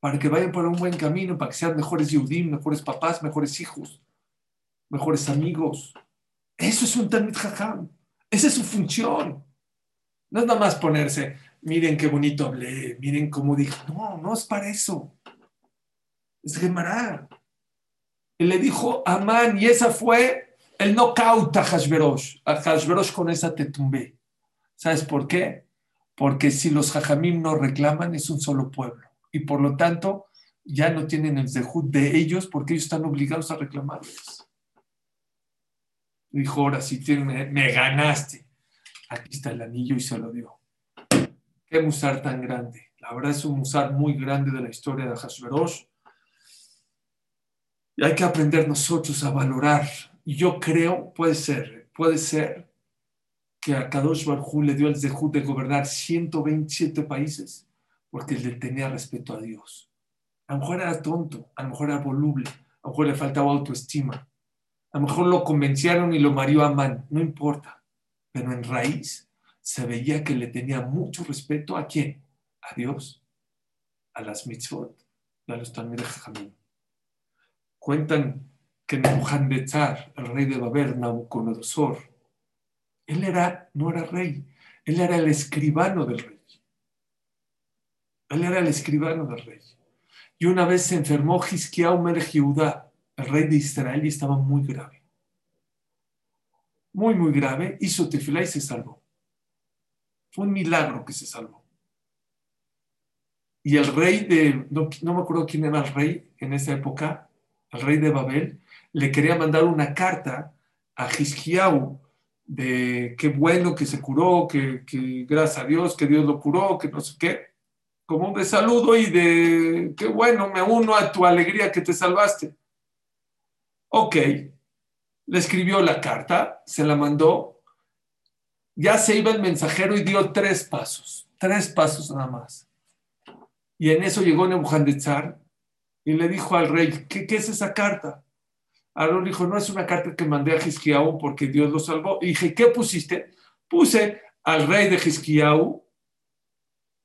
para que vayan por un buen camino, para que sean mejores Yudim, mejores papás, mejores hijos, mejores amigos. Eso es un Talmud Jajam. Esa es su función. No es nada más ponerse, miren qué bonito hablé, miren cómo dije. No, no es para eso. Es Gemara. Él le dijo Amán y esa fue el knockout a Hashverosh. A Hashverosh con esa te tumbé. ¿Sabes por qué? Porque si los Jajamim no reclaman, es un solo pueblo. Y por lo tanto, ya no tienen el zehut de ellos porque ellos están obligados a reclamarles. Dijo, ahora sí, me, ganaste. Aquí está el anillo y se lo dio. Qué musar tan grande. La verdad es un musar muy grande de la historia de Hashverosh. Y hay que aprender nosotros a valorar. Y yo creo, puede ser, puede ser que a Kadosh Barjú le dio el zehut de gobernar 127 países porque le tenía respeto a Dios. A lo mejor era tonto, a lo mejor era voluble, a lo mejor le faltaba autoestima, a lo mejor lo convencieron y lo marió a man, no importa. Pero en raíz se veía que le tenía mucho respeto a quién? A Dios, a las mitzvot a los talmud. Cuentan que Nebuchadnezzar, el rey de Babel, Nabucodonosor, él era, no era rey, él era el escribano del rey. Él era el escribano del rey. Y una vez se enfermó Hisquiao Melech el rey de Israel, y estaba muy grave. Muy, muy grave. Hizo tefilá y se salvó. Fue un milagro que se salvó. Y el rey de, no, me acuerdo quién era el rey en esa época, el rey de Babel, le quería mandar una carta a Hisquiau de qué bueno que se curó, que, que, gracias a Dios que Dios lo curó, que no sé qué, como un de saludo y de qué bueno, me uno a tu alegría que te salvaste. Ok, le escribió la carta, se la mandó, ya se iba el mensajero y dio tres pasos, tres pasos nada más. Y en eso llegó Nebuchadnezzar y le dijo al rey, ¿qué, es esa carta? Aarón dijo, no es una carta que mandé a Gisquiau porque Dios lo salvó. Y dije, ¿qué pusiste? Puse al rey de Gisquiau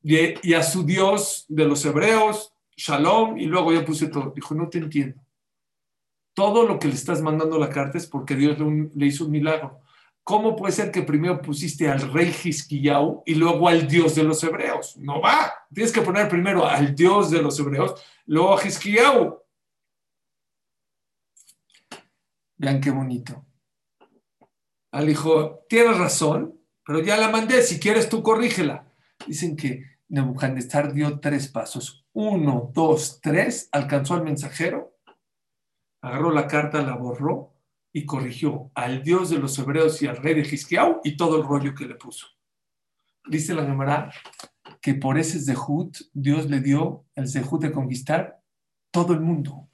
y, y a su Dios de los hebreos shalom, y luego ya puse todo. Dijo, no te entiendo. Todo lo que le estás mandando la carta es porque Dios le, hizo un milagro. ¿Cómo puede ser que primero pusiste al rey Hisquillau y luego al Dios de los hebreos? No va. Tienes que poner primero al Dios de los hebreos, luego a Hisquillau. Vean qué bonito. Al hijo, tienes razón, pero ya la mandé, si quieres tú corrígela. Dicen que Nebuchadnezzar dio tres pasos. Uno, dos, tres, alcanzó al mensajero, agarró la carta, la borró y corrigió al Dios de los hebreos y al rey de Hisquiau y todo el rollo que le puso. Dice la Gemara que por ese Zehut Dios le dio el Zehut de conquistar todo el mundo.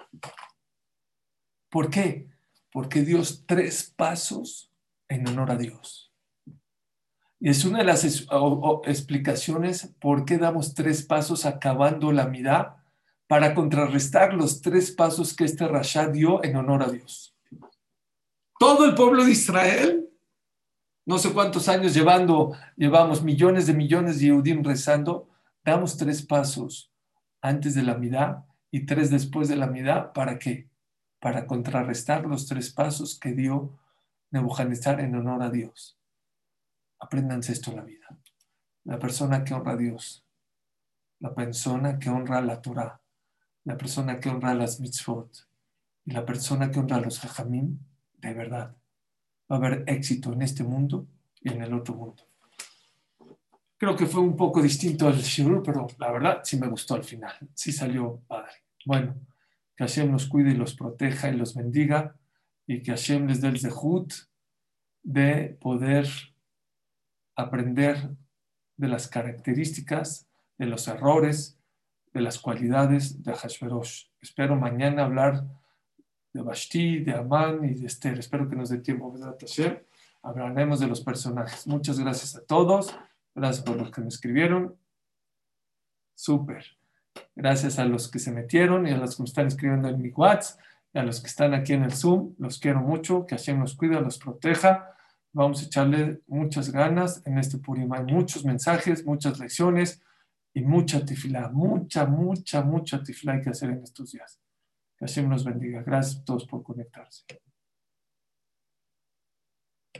¿Por qué? Porque Dios tres pasos en honor a Dios. Y es una de las explicaciones por qué damos tres pasos acabando la mirada para contrarrestar los tres pasos que este Rasha dio en honor a Dios. Todo el pueblo de Israel, no sé cuántos años llevando, llevamos millones de millones de Yehudim rezando, damos tres pasos antes de la mirada y tres después de la mirada, ¿para qué? Para contrarrestar los tres pasos que dio Nebuchadnezzar en honor a Dios. Apréndanse esto en la vida. La persona que honra a Dios, la persona que honra a la Torah, la persona que honra las mitzvot y la persona que honra a los hajamim, de verdad, va a haber éxito en este mundo y en el otro mundo. Creo que fue un poco distinto al Shirur, pero la verdad sí me gustó al final. Sí salió padre. Bueno, que Hashem los cuide y los proteja y los bendiga y que Hashem les dé el zehut de poder aprender de las características, de los errores, de las cualidades de Hashverosh. Espero mañana hablar de Bashti, de Amán y de Esther. Espero que nos dé tiempo. Hablaremos de los personajes. Muchas gracias a todos. Gracias por los que me escribieron. Súper. Gracias a los que se metieron y a los que me están escribiendo en mi WhatsApp y a los que están aquí en el Zoom. Los quiero mucho. Que Hashem nos cuida, los proteja. Vamos a echarle muchas ganas en este Purim. Hay muchos mensajes, muchas lecciones y mucha tifila. Mucha, mucha, mucha tifila hay que hacer en estos días. Que Hashem nos bendiga. Gracias a todos por conectarse.